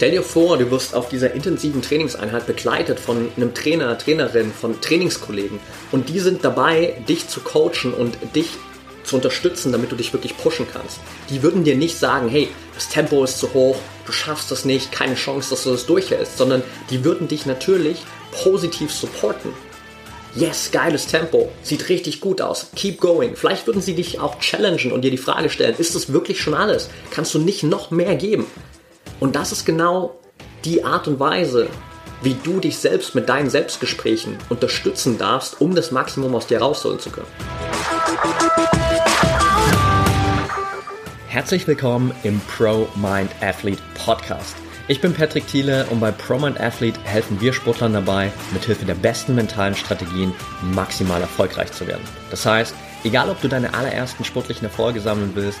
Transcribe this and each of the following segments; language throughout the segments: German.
Stell dir vor, du wirst auf dieser intensiven Trainingseinheit begleitet von einem Trainer, Trainerin, von Trainingskollegen und die sind dabei, dich zu coachen und dich zu unterstützen, damit du dich wirklich pushen kannst. Die würden dir nicht sagen, hey, das Tempo ist zu hoch, du schaffst das nicht, keine Chance, dass du das durchhältst, sondern die würden dich natürlich positiv supporten. Yes, geiles Tempo, sieht richtig gut aus, keep going. Vielleicht würden sie dich auch challengen und dir die Frage stellen, ist das wirklich schon alles? Kannst du nicht noch mehr geben? Und das ist genau die Art und Weise, wie du dich selbst mit deinen Selbstgesprächen unterstützen darfst, um das Maximum aus dir rausholen zu können. Herzlich willkommen im Pro Mind Athlete Podcast. Ich bin Patrick Thiele und bei Pro Mind Athlete helfen wir Sportlern dabei, mithilfe der besten mentalen Strategien maximal erfolgreich zu werden. Das heißt, egal ob du deine allerersten sportlichen Erfolge sammeln willst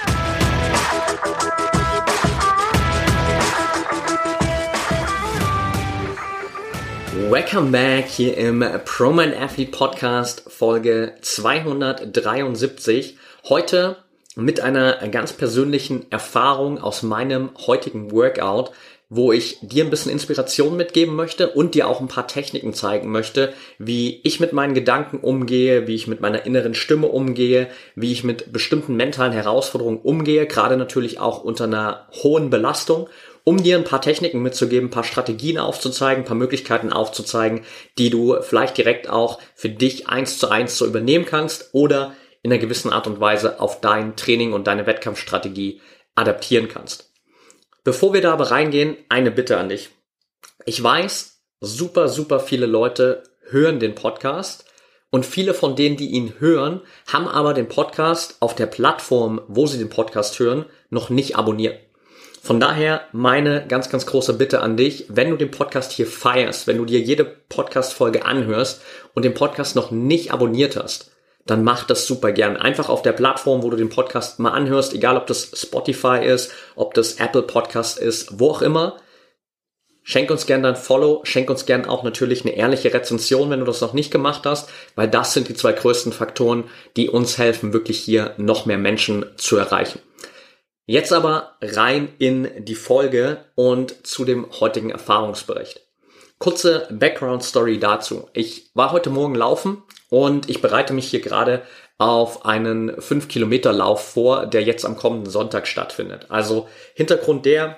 Welcome back hier im ProMan Athlete Podcast Folge 273. Heute mit einer ganz persönlichen Erfahrung aus meinem heutigen Workout, wo ich dir ein bisschen Inspiration mitgeben möchte und dir auch ein paar Techniken zeigen möchte, wie ich mit meinen Gedanken umgehe, wie ich mit meiner inneren Stimme umgehe, wie ich mit bestimmten mentalen Herausforderungen umgehe, gerade natürlich auch unter einer hohen Belastung um dir ein paar Techniken mitzugeben, ein paar Strategien aufzuzeigen, ein paar Möglichkeiten aufzuzeigen, die du vielleicht direkt auch für dich eins zu eins so übernehmen kannst oder in einer gewissen Art und Weise auf dein Training und deine Wettkampfstrategie adaptieren kannst. Bevor wir da aber reingehen, eine Bitte an dich. Ich weiß, super, super viele Leute hören den Podcast und viele von denen, die ihn hören, haben aber den Podcast auf der Plattform, wo sie den Podcast hören, noch nicht abonniert. Von daher meine ganz, ganz große Bitte an dich, wenn du den Podcast hier feierst, wenn du dir jede Podcast-Folge anhörst und den Podcast noch nicht abonniert hast, dann mach das super gern. Einfach auf der Plattform, wo du den Podcast mal anhörst, egal ob das Spotify ist, ob das Apple Podcast ist, wo auch immer. Schenk uns gern dein Follow, schenk uns gern auch natürlich eine ehrliche Rezension, wenn du das noch nicht gemacht hast, weil das sind die zwei größten Faktoren, die uns helfen, wirklich hier noch mehr Menschen zu erreichen. Jetzt aber rein in die Folge und zu dem heutigen Erfahrungsbericht. Kurze Background Story dazu. Ich war heute Morgen laufen und ich bereite mich hier gerade auf einen 5 Kilometer Lauf vor, der jetzt am kommenden Sonntag stattfindet. Also Hintergrund der,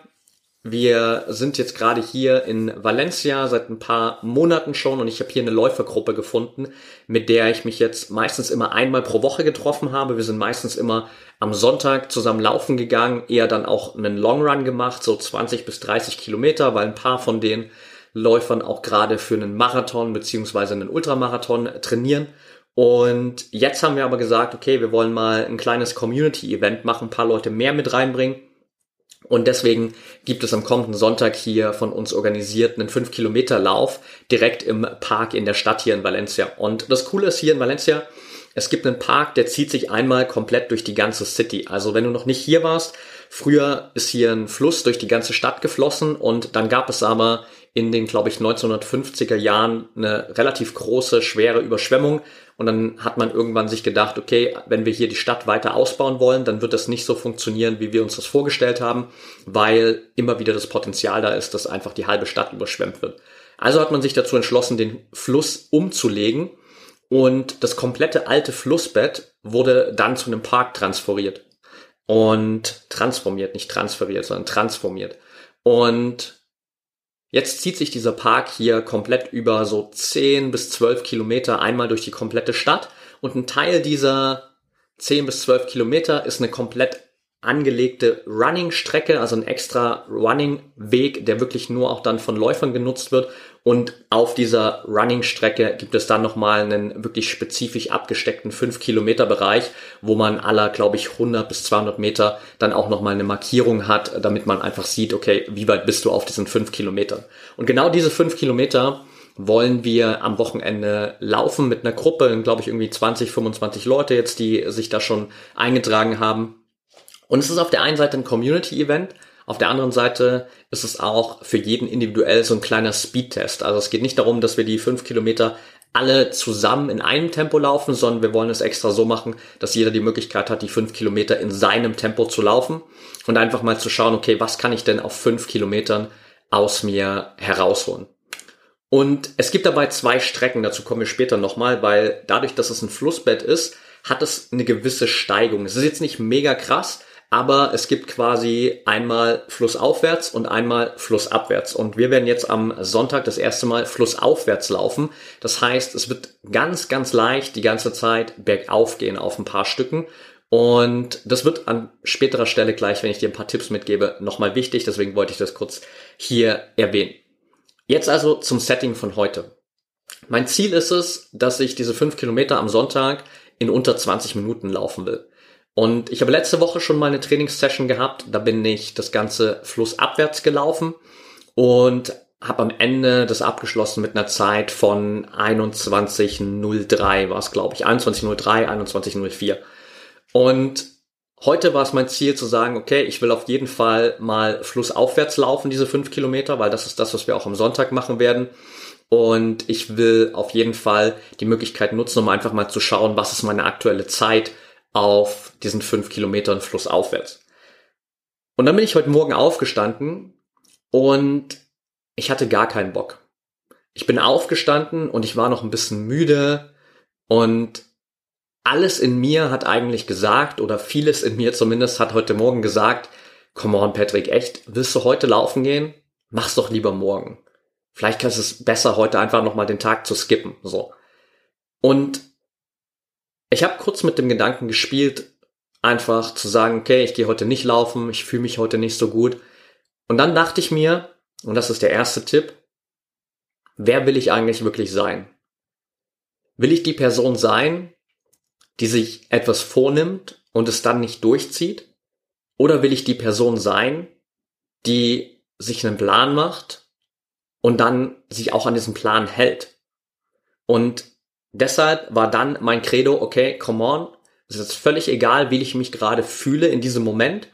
wir sind jetzt gerade hier in Valencia seit ein paar Monaten schon und ich habe hier eine Läufergruppe gefunden, mit der ich mich jetzt meistens immer einmal pro Woche getroffen habe. Wir sind meistens immer am Sonntag zusammen laufen gegangen, eher dann auch einen Long Run gemacht, so 20 bis 30 Kilometer, weil ein paar von den Läufern auch gerade für einen Marathon beziehungsweise einen Ultramarathon trainieren. Und jetzt haben wir aber gesagt, okay, wir wollen mal ein kleines Community-Event machen, ein paar Leute mehr mit reinbringen und deswegen gibt es am kommenden Sonntag hier von uns organisiert einen 5 Kilometer Lauf direkt im Park in der Stadt hier in Valencia. Und das Coole ist hier in Valencia, es gibt einen Park, der zieht sich einmal komplett durch die ganze City. Also wenn du noch nicht hier warst, früher ist hier ein Fluss durch die ganze Stadt geflossen und dann gab es aber in den, glaube ich, 1950er Jahren eine relativ große, schwere Überschwemmung. Und dann hat man irgendwann sich gedacht, okay, wenn wir hier die Stadt weiter ausbauen wollen, dann wird das nicht so funktionieren, wie wir uns das vorgestellt haben, weil immer wieder das Potenzial da ist, dass einfach die halbe Stadt überschwemmt wird. Also hat man sich dazu entschlossen, den Fluss umzulegen und das komplette alte Flussbett wurde dann zu einem Park transferiert. Und transformiert, nicht transferiert, sondern transformiert. Und jetzt zieht sich dieser Park hier komplett über so 10 bis 12 Kilometer einmal durch die komplette Stadt. Und ein Teil dieser 10 bis 12 Kilometer ist eine komplett angelegte Running-Strecke, also ein extra Running-Weg, der wirklich nur auch dann von Läufern genutzt wird. Und auf dieser Running-Strecke gibt es dann nochmal einen wirklich spezifisch abgesteckten 5-Kilometer-Bereich, wo man aller, glaube ich, 100 bis 200 Meter dann auch nochmal eine Markierung hat, damit man einfach sieht, okay, wie weit bist du auf diesen 5 Kilometern. Und genau diese 5 Kilometer wollen wir am Wochenende laufen mit einer Gruppe, glaube ich irgendwie 20, 25 Leute jetzt, die sich da schon eingetragen haben. Und es ist auf der einen Seite ein Community-Event, auf der anderen Seite ist es auch für jeden individuell so ein kleiner Speedtest. Also es geht nicht darum, dass wir die fünf Kilometer alle zusammen in einem Tempo laufen, sondern wir wollen es extra so machen, dass jeder die Möglichkeit hat, die fünf Kilometer in seinem Tempo zu laufen und einfach mal zu schauen, okay, was kann ich denn auf fünf Kilometern aus mir herausholen? Und es gibt dabei zwei Strecken, dazu kommen wir später nochmal, weil dadurch, dass es ein Flussbett ist, hat es eine gewisse Steigung. Es ist jetzt nicht mega krass, aber es gibt quasi einmal flussaufwärts und einmal flussabwärts. Und wir werden jetzt am Sonntag das erste Mal flussaufwärts laufen. Das heißt, es wird ganz, ganz leicht die ganze Zeit bergauf gehen auf ein paar Stücken. Und das wird an späterer Stelle gleich, wenn ich dir ein paar Tipps mitgebe, nochmal wichtig. Deswegen wollte ich das kurz hier erwähnen. Jetzt also zum Setting von heute. Mein Ziel ist es, dass ich diese fünf Kilometer am Sonntag in unter 20 Minuten laufen will. Und ich habe letzte Woche schon mal eine Trainingssession gehabt. Da bin ich das ganze flussabwärts gelaufen und habe am Ende das abgeschlossen mit einer Zeit von 21.03 war es, glaube ich. 21.03, 21.04. Und heute war es mein Ziel zu sagen, okay, ich will auf jeden Fall mal flussaufwärts laufen, diese fünf Kilometer, weil das ist das, was wir auch am Sonntag machen werden. Und ich will auf jeden Fall die Möglichkeit nutzen, um einfach mal zu schauen, was ist meine aktuelle Zeit auf diesen fünf Kilometern flussaufwärts. Und dann bin ich heute Morgen aufgestanden und ich hatte gar keinen Bock. Ich bin aufgestanden und ich war noch ein bisschen müde und alles in mir hat eigentlich gesagt, oder vieles in mir zumindest hat heute Morgen gesagt, come on Patrick, echt, willst du heute laufen gehen? Mach's doch lieber morgen. Vielleicht ist es besser, heute einfach nochmal den Tag zu skippen, so. Und ich habe kurz mit dem Gedanken gespielt, einfach zu sagen, okay, ich gehe heute nicht laufen, ich fühle mich heute nicht so gut. Und dann dachte ich mir, und das ist der erste Tipp, wer will ich eigentlich wirklich sein? Will ich die Person sein, die sich etwas vornimmt und es dann nicht durchzieht? Oder will ich die Person sein, die sich einen Plan macht und dann sich auch an diesen Plan hält? Und deshalb war dann mein Credo, okay, come on, es ist völlig egal, wie ich mich gerade fühle in diesem Moment.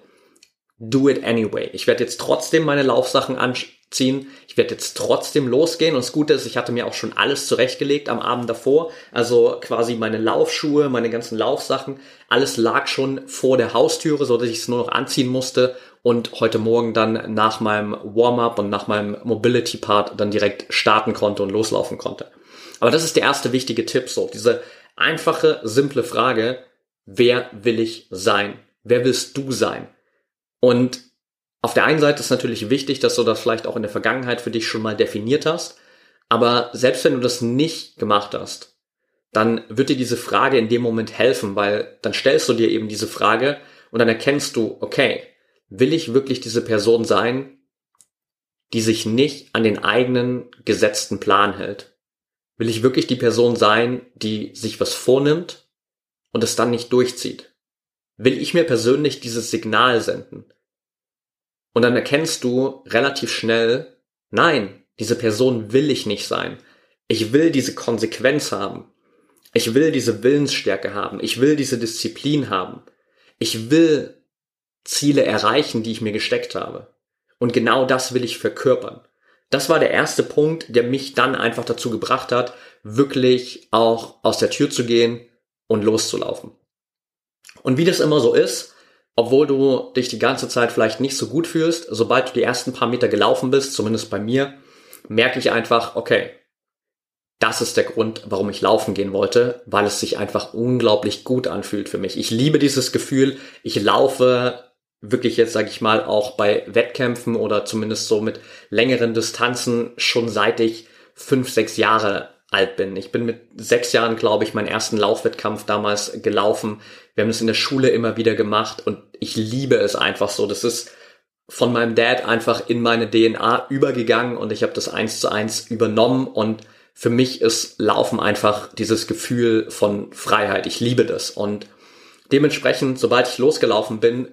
Do it anyway. Ich werde jetzt trotzdem meine Laufsachen anziehen. Ich werde jetzt trotzdem losgehen. Und das Gute ist, ich hatte mir auch schon alles zurechtgelegt am Abend davor. Also quasi meine Laufschuhe, meine ganzen Laufsachen. Alles lag schon vor der Haustüre, so dass ich es nur noch anziehen musste und heute Morgen dann nach meinem Warm-up und nach meinem Mobility-Part dann direkt starten konnte und loslaufen konnte. Aber das ist der erste wichtige Tipp, so diese einfache, simple Frage, wer will ich sein? Wer willst du sein? Und auf der einen Seite ist natürlich wichtig, dass du das vielleicht auch in der Vergangenheit für dich schon mal definiert hast. Aber selbst wenn du das nicht gemacht hast, dann wird dir diese Frage in dem Moment helfen, weil dann stellst du dir eben diese Frage und dann erkennst du, okay, will ich wirklich diese Person sein, die sich nicht an den eigenen gesetzten Plan hält? Will ich wirklich die Person sein, die sich was vornimmt und es dann nicht durchzieht? Will ich mir persönlich dieses Signal senden? Und dann erkennst du relativ schnell, nein, diese Person will ich nicht sein. Ich will diese Konsequenz haben. Ich will diese Willensstärke haben. Ich will diese Disziplin haben. Ich will Ziele erreichen, die ich mir gesteckt habe. Und genau das will ich verkörpern das war der erste Punkt, der mich dann einfach dazu gebracht hat, wirklich auch aus der Tür zu gehen und loszulaufen. Und wie das immer so ist, obwohl du dich die ganze Zeit vielleicht nicht so gut fühlst, sobald du die ersten paar Meter gelaufen bist, zumindest bei mir, merke ich einfach, okay, das ist der Grund, warum ich laufen gehen wollte, weil es sich einfach unglaublich gut anfühlt für mich. Ich liebe dieses Gefühl, ich laufe wirklich jetzt, sage ich mal, auch bei Wettkämpfen oder zumindest so mit längeren Distanzen schon seit ich fünf, sechs Jahre alt bin. Ich bin mit sechs Jahren, glaube ich, meinen ersten Laufwettkampf damals gelaufen. Wir haben es in der Schule immer wieder gemacht und ich liebe es einfach so. Das ist von meinem Dad einfach in meine DNA übergegangen und ich habe das eins zu eins übernommen und für mich ist Laufen einfach dieses Gefühl von Freiheit. Ich liebe das und dementsprechend, sobald ich losgelaufen bin,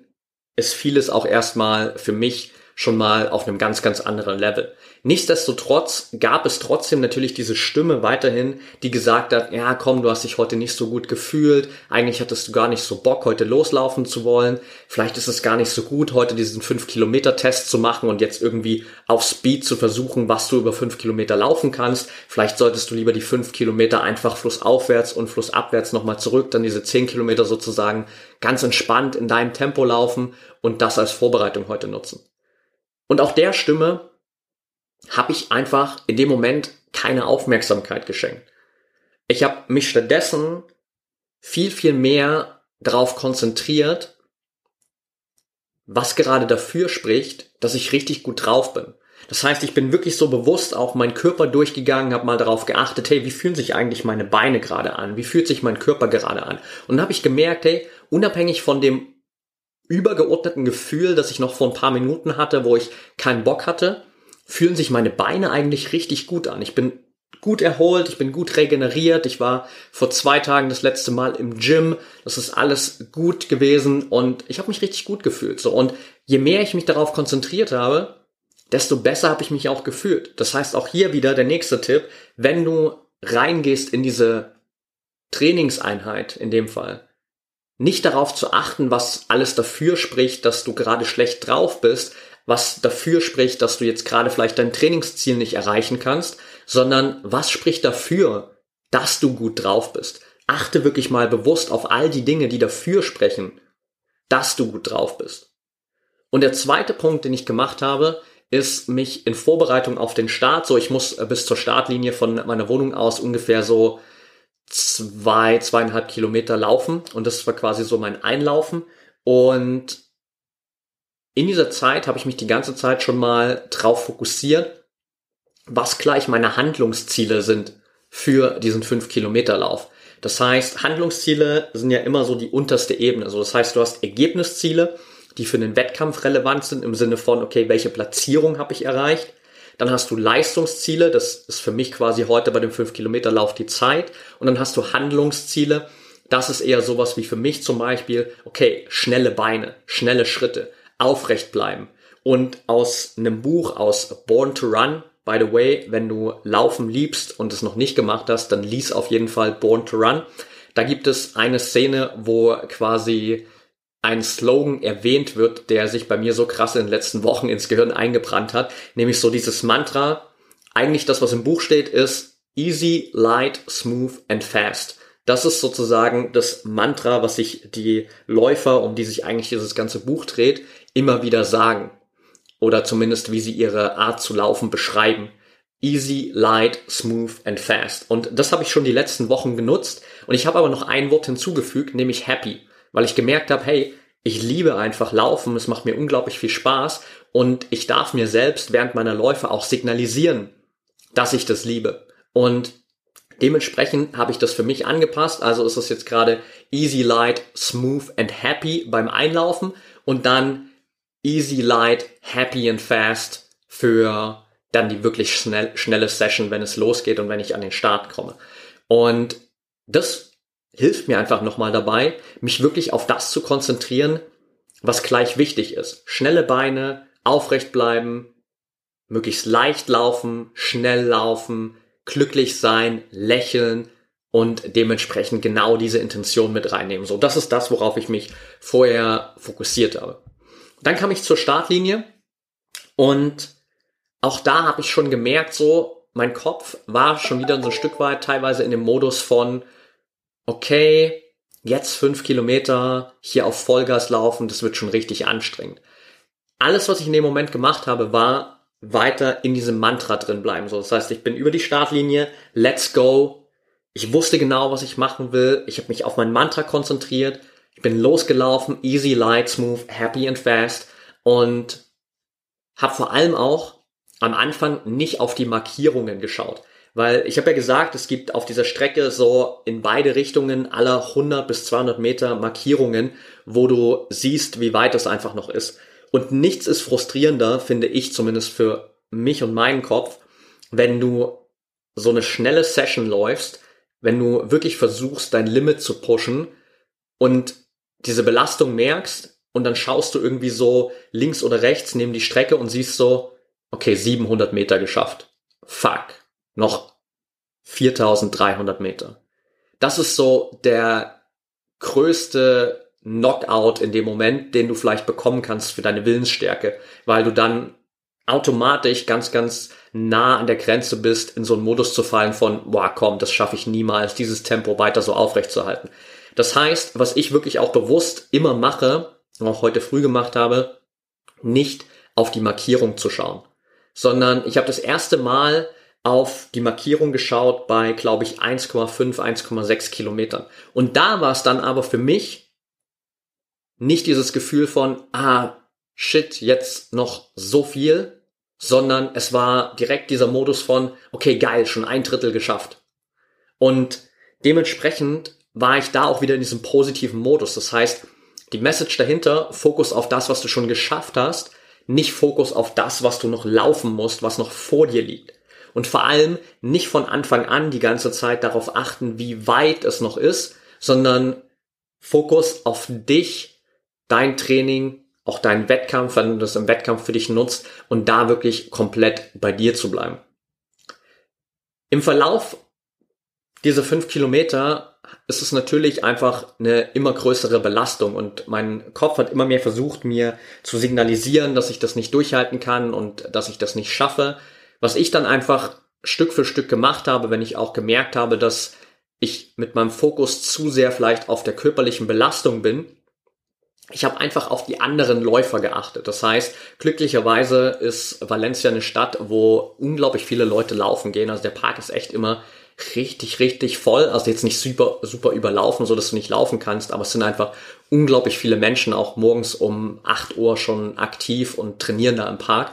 ist vieles auch erstmal für mich schon mal auf einem ganz, ganz anderen Level. Nichtsdestotrotz gab es trotzdem natürlich diese Stimme weiterhin, die gesagt hat, ja komm, du hast dich heute nicht so gut gefühlt, eigentlich hattest du gar nicht so Bock, heute loslaufen zu wollen, vielleicht ist es gar nicht so gut, heute diesen 5-Kilometer-Test zu machen und jetzt irgendwie auf Speed zu versuchen, was du über 5 Kilometer laufen kannst. Vielleicht solltest du lieber die 5 Kilometer einfach flussaufwärts und flussabwärts nochmal zurück, dann diese 10 Kilometer sozusagen ganz entspannt in deinem Tempo laufen und das als Vorbereitung heute nutzen. Und auch der Stimme habe ich einfach in dem Moment keine Aufmerksamkeit geschenkt. Ich habe mich stattdessen viel, viel mehr darauf konzentriert, was gerade dafür spricht, dass ich richtig gut drauf bin. Das heißt, ich bin wirklich so bewusst auch meinen Körper durchgegangen, habe mal darauf geachtet, hey, wie fühlen sich eigentlich meine Beine gerade an? Wie fühlt sich mein Körper gerade an? Und dann habe ich gemerkt, hey, unabhängig von dem übergeordneten Gefühl, das ich noch vor ein paar Minuten hatte, wo ich keinen Bock hatte, fühlen sich meine Beine eigentlich richtig gut an. Ich bin gut erholt, ich bin gut regeneriert. Ich war vor zwei Tagen das letzte Mal im Gym. Das ist alles gut gewesen und ich habe mich richtig gut gefühlt. So und je mehr ich mich darauf konzentriert habe, desto besser habe ich mich auch gefühlt. Das heißt auch hier wieder der nächste Tipp, wenn du reingehst in diese Trainingseinheit in dem Fall, nicht darauf zu achten, was alles dafür spricht, dass du gerade schlecht drauf bist, was dafür spricht, dass du jetzt gerade vielleicht dein Trainingsziel nicht erreichen kannst, sondern was spricht dafür, dass du gut drauf bist. Achte wirklich mal bewusst auf all die Dinge, die dafür sprechen, dass du gut drauf bist. Und der zweite Punkt, den ich gemacht habe, ist mich in Vorbereitung auf den Start, so ich muss äh, bis zur Startlinie von meiner Wohnung aus ungefähr so zwei, zweieinhalb Kilometer laufen und das war quasi so mein Einlaufen und in dieser Zeit habe ich mich die ganze Zeit schon mal drauf fokussiert, was gleich meine Handlungsziele sind für diesen 5 Kilometer Lauf. Das heißt, Handlungsziele sind ja immer so die unterste Ebene. Also das heißt, du hast Ergebnisziele, die für den Wettkampf relevant sind im Sinne von, okay, welche Platzierung habe ich erreicht? Dann hast du Leistungsziele, das ist für mich quasi heute bei dem 5-Kilometer-Lauf die Zeit. Und dann hast du Handlungsziele, das ist eher sowas wie für mich zum Beispiel, okay, schnelle Beine, schnelle Schritte, aufrecht bleiben. Und aus einem Buch, aus Born to Run, by the way, wenn du Laufen liebst und es noch nicht gemacht hast, dann lies auf jeden Fall Born to Run. Da gibt es eine Szene, wo quasi ein Slogan erwähnt wird, der sich bei mir so krass in den letzten Wochen ins Gehirn eingebrannt hat, nämlich so dieses Mantra. Eigentlich das, was im Buch steht, ist easy, light, smooth and fast. Das ist sozusagen das Mantra, was sich die Läufer, um die sich eigentlich dieses ganze Buch dreht, immer wieder sagen. Oder zumindest wie sie ihre Art zu laufen beschreiben. Easy, light, smooth and fast. Und das habe ich schon die letzten Wochen genutzt. Und ich habe aber noch ein Wort hinzugefügt, nämlich happy weil ich gemerkt habe, hey, ich liebe einfach Laufen, es macht mir unglaublich viel Spaß und ich darf mir selbst während meiner Läufe auch signalisieren, dass ich das liebe. Und dementsprechend habe ich das für mich angepasst. Also ist es jetzt gerade easy, light, smooth and happy beim Einlaufen und dann easy, light, happy and fast für dann die wirklich schnell, schnelle Session, wenn es losgeht und wenn ich an den Start komme. Und das hilft mir einfach nochmal dabei, mich wirklich auf das zu konzentrieren, was gleich wichtig ist. Schnelle Beine, aufrecht bleiben, möglichst leicht laufen, schnell laufen, glücklich sein, lächeln und dementsprechend genau diese Intention mit reinnehmen. So, das ist das, worauf ich mich vorher fokussiert habe. Dann kam ich zur Startlinie und auch da habe ich schon gemerkt, so mein Kopf war schon wieder so ein Stück weit teilweise in dem Modus von okay, jetzt fünf Kilometer hier auf Vollgas laufen, das wird schon richtig anstrengend. Alles, was ich in dem Moment gemacht habe, war weiter in diesem Mantra drin bleiben. So, das heißt, ich bin über die Startlinie, let's go. Ich wusste genau, was ich machen will. Ich habe mich auf mein Mantra konzentriert. Ich bin losgelaufen, easy, light, smooth, happy and fast und habe vor allem auch am Anfang nicht auf die Markierungen geschaut. Weil ich habe ja gesagt, es gibt auf dieser Strecke so in beide Richtungen aller 100 bis 200 Meter Markierungen, wo du siehst, wie weit das einfach noch ist. Und nichts ist frustrierender, finde ich zumindest für mich und meinen Kopf, wenn du so eine schnelle Session läufst, wenn du wirklich versuchst, dein Limit zu pushen und diese Belastung merkst und dann schaust du irgendwie so links oder rechts neben die Strecke und siehst so, okay, 700 Meter geschafft. Fuck. Noch 4300 Meter. Das ist so der größte Knockout in dem Moment, den du vielleicht bekommen kannst für deine Willensstärke, weil du dann automatisch ganz, ganz nah an der Grenze bist, in so einen Modus zu fallen von, boah, komm, das schaffe ich niemals, dieses Tempo weiter so aufrechtzuerhalten. Das heißt, was ich wirklich auch bewusst immer mache, auch heute früh gemacht habe, nicht auf die Markierung zu schauen, sondern ich habe das erste Mal auf die Markierung geschaut bei, glaube ich, 1,5, 1,6 Kilometern. Und da war es dann aber für mich nicht dieses Gefühl von, ah, shit, jetzt noch so viel, sondern es war direkt dieser Modus von, okay, geil, schon ein Drittel geschafft. Und dementsprechend war ich da auch wieder in diesem positiven Modus. Das heißt, die Message dahinter, Fokus auf das, was du schon geschafft hast, nicht Fokus auf das, was du noch laufen musst, was noch vor dir liegt. Und vor allem nicht von Anfang an die ganze Zeit darauf achten, wie weit es noch ist, sondern Fokus auf dich, dein Training, auch deinen Wettkampf, wenn du das im Wettkampf für dich nutzt und da wirklich komplett bei dir zu bleiben. Im Verlauf dieser fünf Kilometer ist es natürlich einfach eine immer größere Belastung und mein Kopf hat immer mehr versucht, mir zu signalisieren, dass ich das nicht durchhalten kann und dass ich das nicht schaffe. Was ich dann einfach Stück für Stück gemacht habe, wenn ich auch gemerkt habe, dass ich mit meinem Fokus zu sehr vielleicht auf der körperlichen Belastung bin, ich habe einfach auf die anderen Läufer geachtet. Das heißt, glücklicherweise ist Valencia eine Stadt, wo unglaublich viele Leute laufen gehen. Also der Park ist echt immer richtig, richtig voll. Also jetzt nicht super, super überlaufen, so dass du nicht laufen kannst, aber es sind einfach unglaublich viele Menschen auch morgens um 8 Uhr schon aktiv und trainieren da im Park.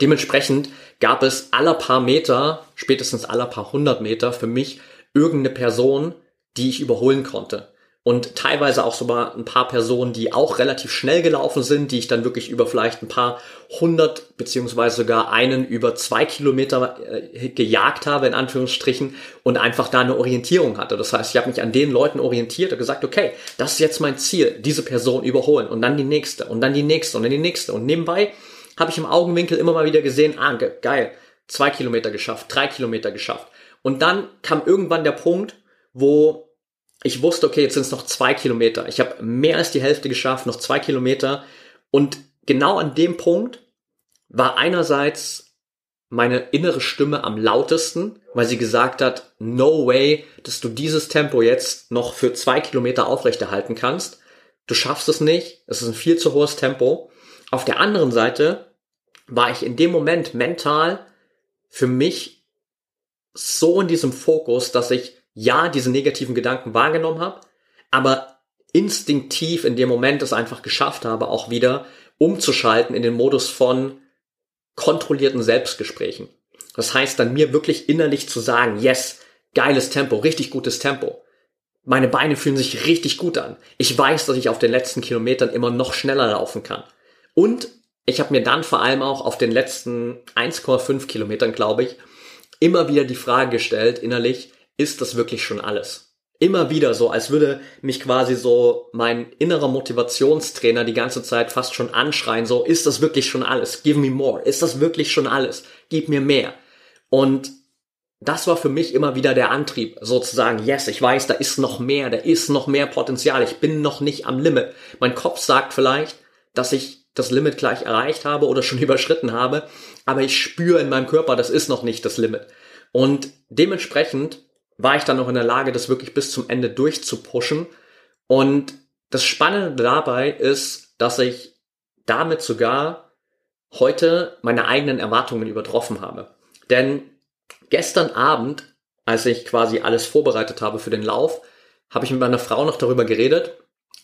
Dementsprechend gab es aller paar Meter, spätestens aller paar hundert Meter für mich irgendeine Person, die ich überholen konnte und teilweise auch sogar ein paar Personen, die auch relativ schnell gelaufen sind, die ich dann wirklich über vielleicht ein paar hundert beziehungsweise sogar einen über zwei Kilometer äh, gejagt habe, in Anführungsstrichen, und einfach da eine Orientierung hatte. Das heißt, ich habe mich an den Leuten orientiert und gesagt, okay, das ist jetzt mein Ziel, diese Person überholen und dann die nächste und dann die nächste und dann die nächste. Und nebenbei habe ich im Augenwinkel immer mal wieder gesehen, ah, geil, zwei Kilometer geschafft, drei Kilometer geschafft. Und dann kam irgendwann der Punkt, wo ich wusste, okay, jetzt sind es noch zwei Kilometer. Ich habe mehr als die Hälfte geschafft, noch zwei Kilometer. Und genau an dem Punkt war einerseits meine innere Stimme am lautesten, weil sie gesagt hat, no way, dass du dieses Tempo jetzt noch für zwei Kilometer aufrechterhalten kannst. Du schaffst es nicht. Es ist ein viel zu hohes Tempo. Auf der anderen Seite war ich in dem Moment mental für mich so in diesem Fokus, dass ich ja diese negativen Gedanken wahrgenommen habe, aber instinktiv in dem Moment es einfach geschafft habe, auch wieder umzuschalten in den Modus von kontrollierten Selbstgesprächen. Das heißt dann mir wirklich innerlich zu sagen, yes, geiles Tempo, richtig gutes Tempo. Meine Beine fühlen sich richtig gut an. Ich weiß, dass ich auf den letzten Kilometern immer noch schneller laufen kann. Und ich habe mir dann vor allem auch auf den letzten 1,5 Kilometern, glaube ich, immer wieder die Frage gestellt innerlich, ist das wirklich schon alles? Immer wieder so, als würde mich quasi so mein innerer Motivationstrainer die ganze Zeit fast schon anschreien, so, ist das wirklich schon alles? Give me more. Ist das wirklich schon alles? Gib mir mehr. Und das war für mich immer wieder der Antrieb, sozusagen, yes, ich weiß, da ist noch mehr, da ist noch mehr Potenzial, ich bin noch nicht am Limit. Mein Kopf sagt vielleicht, dass ich das Limit gleich erreicht habe oder schon überschritten habe, aber ich spüre in meinem Körper, das ist noch nicht das Limit. Und dementsprechend war ich dann noch in der Lage, das wirklich bis zum Ende durchzupushen. Und das Spannende dabei ist, dass ich damit sogar heute meine eigenen Erwartungen übertroffen habe. Denn gestern Abend, als ich quasi alles vorbereitet habe für den Lauf, habe ich mit meiner Frau noch darüber geredet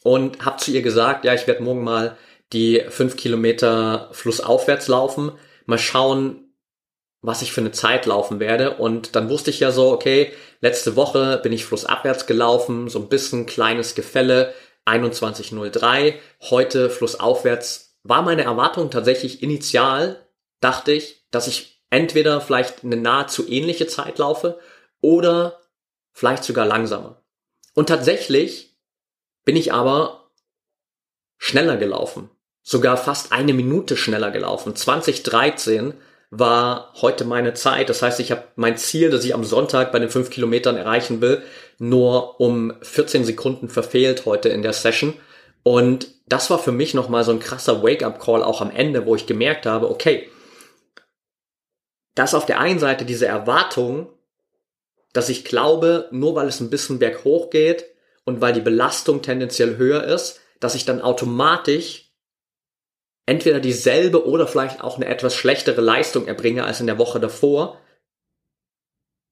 und habe zu ihr gesagt, ja, ich werde morgen mal die fünf Kilometer flussaufwärts laufen. Mal schauen, was ich für eine Zeit laufen werde. Und dann wusste ich ja so, okay, letzte Woche bin ich flussabwärts gelaufen, so ein bisschen kleines Gefälle, 21.03. Heute flussaufwärts war meine Erwartung tatsächlich initial, dachte ich, dass ich entweder vielleicht eine nahezu ähnliche Zeit laufe oder vielleicht sogar langsamer. Und tatsächlich bin ich aber schneller gelaufen. Sogar fast eine Minute schneller gelaufen. 2013 war heute meine Zeit. Das heißt, ich habe mein Ziel, das ich am Sonntag bei den fünf Kilometern erreichen will, nur um 14 Sekunden verfehlt heute in der Session. Und das war für mich nochmal so ein krasser Wake-up-Call auch am Ende, wo ich gemerkt habe, okay, dass auf der einen Seite diese Erwartung, dass ich glaube, nur weil es ein bisschen berghoch geht und weil die Belastung tendenziell höher ist, dass ich dann automatisch entweder dieselbe oder vielleicht auch eine etwas schlechtere Leistung erbringe als in der Woche davor.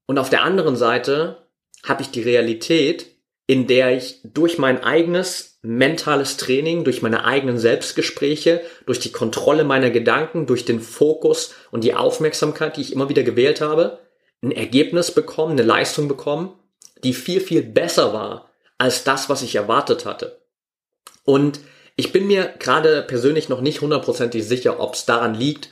Und auf der anderen Seite habe ich die Realität, in der ich durch mein eigenes mentales Training, durch meine eigenen Selbstgespräche, durch die Kontrolle meiner Gedanken, durch den Fokus und die Aufmerksamkeit, die ich immer wieder gewählt habe, ein Ergebnis bekommen, eine Leistung bekommen, die viel, viel besser war als das, was ich erwartet hatte. Und ich bin mir gerade persönlich noch nicht hundertprozentig sicher, ob es daran liegt,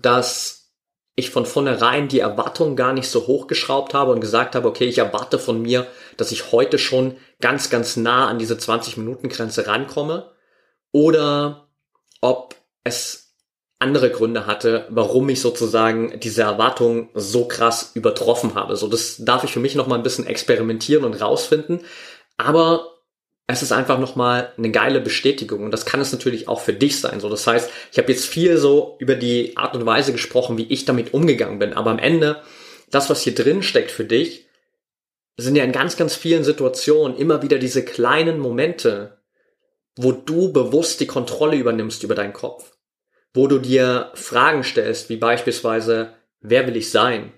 dass ich von vornherein die Erwartungen gar nicht so hochgeschraubt habe und gesagt habe, okay, ich erwarte von mir, dass ich heute schon ganz, ganz nah an diese 20-Minuten-Grenze rankomme. Oder ob es andere Gründe hatte, warum ich sozusagen diese Erwartungen so krass übertroffen habe. So, das darf ich für mich noch mal ein bisschen experimentieren und rausfinden. Aber es ist einfach nochmal eine geile Bestätigung und das kann es natürlich auch für dich sein. So, das heißt, ich habe jetzt viel so über die Art und Weise gesprochen, wie ich damit umgegangen bin, aber am Ende, das, was hier drin steckt für dich, sind ja in ganz, ganz vielen Situationen immer wieder diese kleinen Momente, wo du bewusst die Kontrolle übernimmst über deinen Kopf, wo du dir Fragen stellst, wie beispielsweise, wer will ich sein?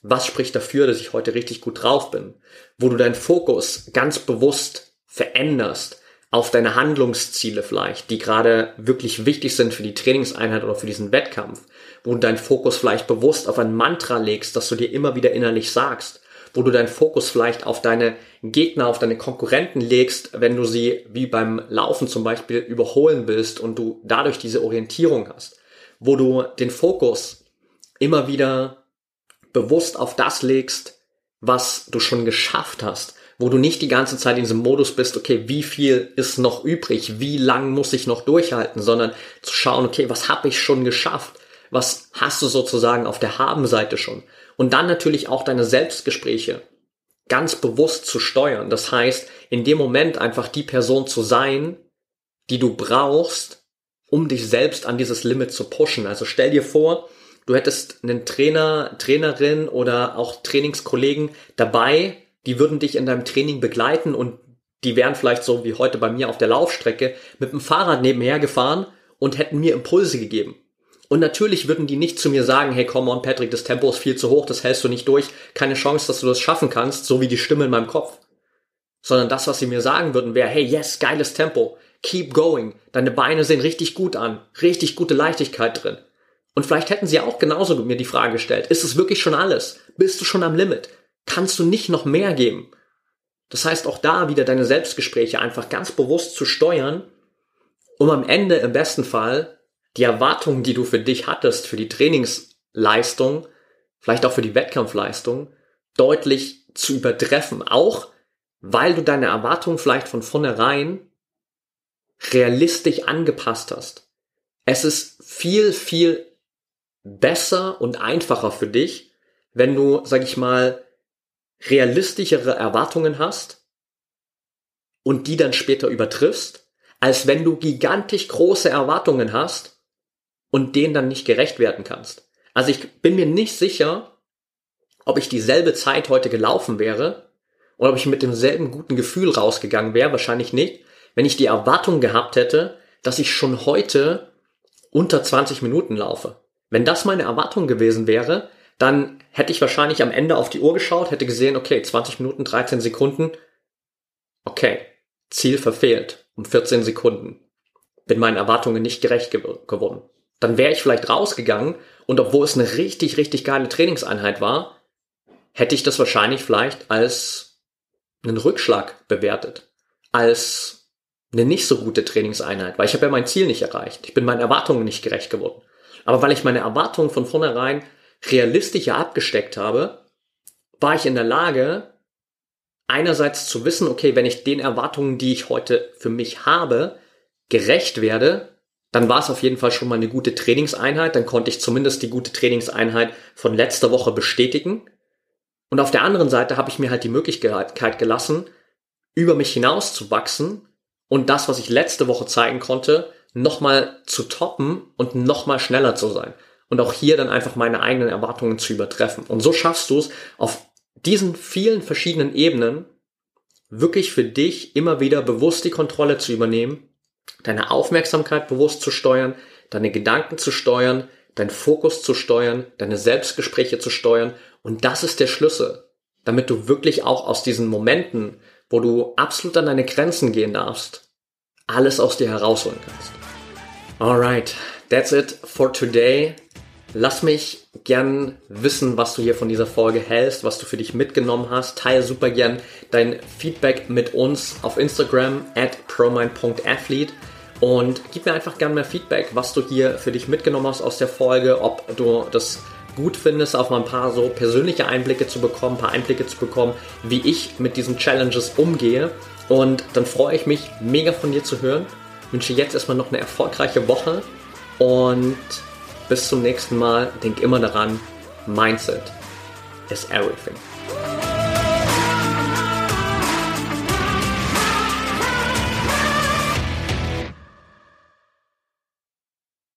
Was spricht dafür, dass ich heute richtig gut drauf bin? Wo du deinen Fokus ganz bewusst veränderst auf deine Handlungsziele vielleicht, die gerade wirklich wichtig sind für die Trainingseinheit oder für diesen Wettkampf, wo du deinen Fokus vielleicht bewusst auf ein Mantra legst, das du dir immer wieder innerlich sagst, wo du deinen Fokus vielleicht auf deine Gegner, auf deine Konkurrenten legst, wenn du sie wie beim Laufen zum Beispiel überholen willst und du dadurch diese Orientierung hast, wo du den Fokus immer wieder bewusst auf das legst, was du schon geschafft hast, wo du nicht die ganze Zeit in diesem Modus bist, okay, wie viel ist noch übrig, wie lang muss ich noch durchhalten, sondern zu schauen, okay, was habe ich schon geschafft, was hast du sozusagen auf der Habenseite schon. Und dann natürlich auch deine Selbstgespräche ganz bewusst zu steuern. Das heißt, in dem Moment einfach die Person zu sein, die du brauchst, um dich selbst an dieses Limit zu pushen. Also stell dir vor, du hättest einen Trainer, Trainerin oder auch Trainingskollegen dabei, die würden dich in deinem Training begleiten und die wären vielleicht so wie heute bei mir auf der Laufstrecke mit dem Fahrrad nebenher gefahren und hätten mir Impulse gegeben. Und natürlich würden die nicht zu mir sagen, hey, come on, Patrick, das Tempo ist viel zu hoch, das hältst du nicht durch, keine Chance, dass du das schaffen kannst, so wie die Stimme in meinem Kopf. Sondern das, was sie mir sagen würden, wäre, hey, yes, geiles Tempo, keep going, deine Beine sehen richtig gut an, richtig gute Leichtigkeit drin. Und vielleicht hätten sie auch genauso mir die Frage gestellt, ist es wirklich schon alles? Bist du schon am Limit? Kannst du nicht noch mehr geben. Das heißt, auch da wieder deine Selbstgespräche einfach ganz bewusst zu steuern, um am Ende im besten Fall die Erwartungen, die du für dich hattest, für die Trainingsleistung, vielleicht auch für die Wettkampfleistung, deutlich zu übertreffen. Auch weil du deine Erwartungen vielleicht von vornherein realistisch angepasst hast. Es ist viel, viel besser und einfacher für dich, wenn du, sag ich mal, realistischere Erwartungen hast und die dann später übertriffst, als wenn du gigantisch große Erwartungen hast und denen dann nicht gerecht werden kannst. Also ich bin mir nicht sicher, ob ich dieselbe Zeit heute gelaufen wäre oder ob ich mit demselben guten Gefühl rausgegangen wäre, wahrscheinlich nicht, wenn ich die Erwartung gehabt hätte, dass ich schon heute unter 20 Minuten laufe. Wenn das meine Erwartung gewesen wäre, dann hätte ich wahrscheinlich am Ende auf die Uhr geschaut, hätte gesehen, okay, 20 Minuten, 13 Sekunden. Okay, Ziel verfehlt um 14 Sekunden. Bin meinen Erwartungen nicht gerecht ge geworden. Dann wäre ich vielleicht rausgegangen und obwohl es eine richtig, richtig geile Trainingseinheit war, hätte ich das wahrscheinlich vielleicht als einen Rückschlag bewertet. Als eine nicht so gute Trainingseinheit, weil ich habe ja mein Ziel nicht erreicht. Ich bin meinen Erwartungen nicht gerecht geworden. Aber weil ich meine Erwartungen von vornherein realistischer abgesteckt habe, war ich in der Lage, einerseits zu wissen, okay, wenn ich den Erwartungen, die ich heute für mich habe, gerecht werde, dann war es auf jeden Fall schon mal eine gute Trainingseinheit. Dann konnte ich zumindest die gute Trainingseinheit von letzter Woche bestätigen. Und auf der anderen Seite habe ich mir halt die Möglichkeit gelassen, über mich hinaus zu wachsen und das, was ich letzte Woche zeigen konnte, nochmal zu toppen und nochmal schneller zu sein. Und auch hier dann einfach meine eigenen Erwartungen zu übertreffen. Und so schaffst du es auf diesen vielen verschiedenen Ebenen wirklich für dich immer wieder bewusst die Kontrolle zu übernehmen, deine Aufmerksamkeit bewusst zu steuern, deine Gedanken zu steuern, deinen Fokus zu steuern, deine Selbstgespräche zu steuern. Und das ist der Schlüssel, damit du wirklich auch aus diesen Momenten, wo du absolut an deine Grenzen gehen darfst, alles aus dir herausholen kannst. Alright, that's it for today. Lass mich gern wissen, was du hier von dieser Folge hältst, was du für dich mitgenommen hast. Teile super gern dein Feedback mit uns auf Instagram at promind.athlete und gib mir einfach gern mehr Feedback, was du hier für dich mitgenommen hast aus der Folge, ob du das gut findest, auch mal ein paar so persönliche Einblicke zu bekommen, ein paar Einblicke zu bekommen, wie ich mit diesen Challenges umgehe. Und dann freue ich mich mega von dir zu hören. Wünsche jetzt erstmal noch eine erfolgreiche Woche und bis zum nächsten Mal. Denk immer daran, Mindset is everything.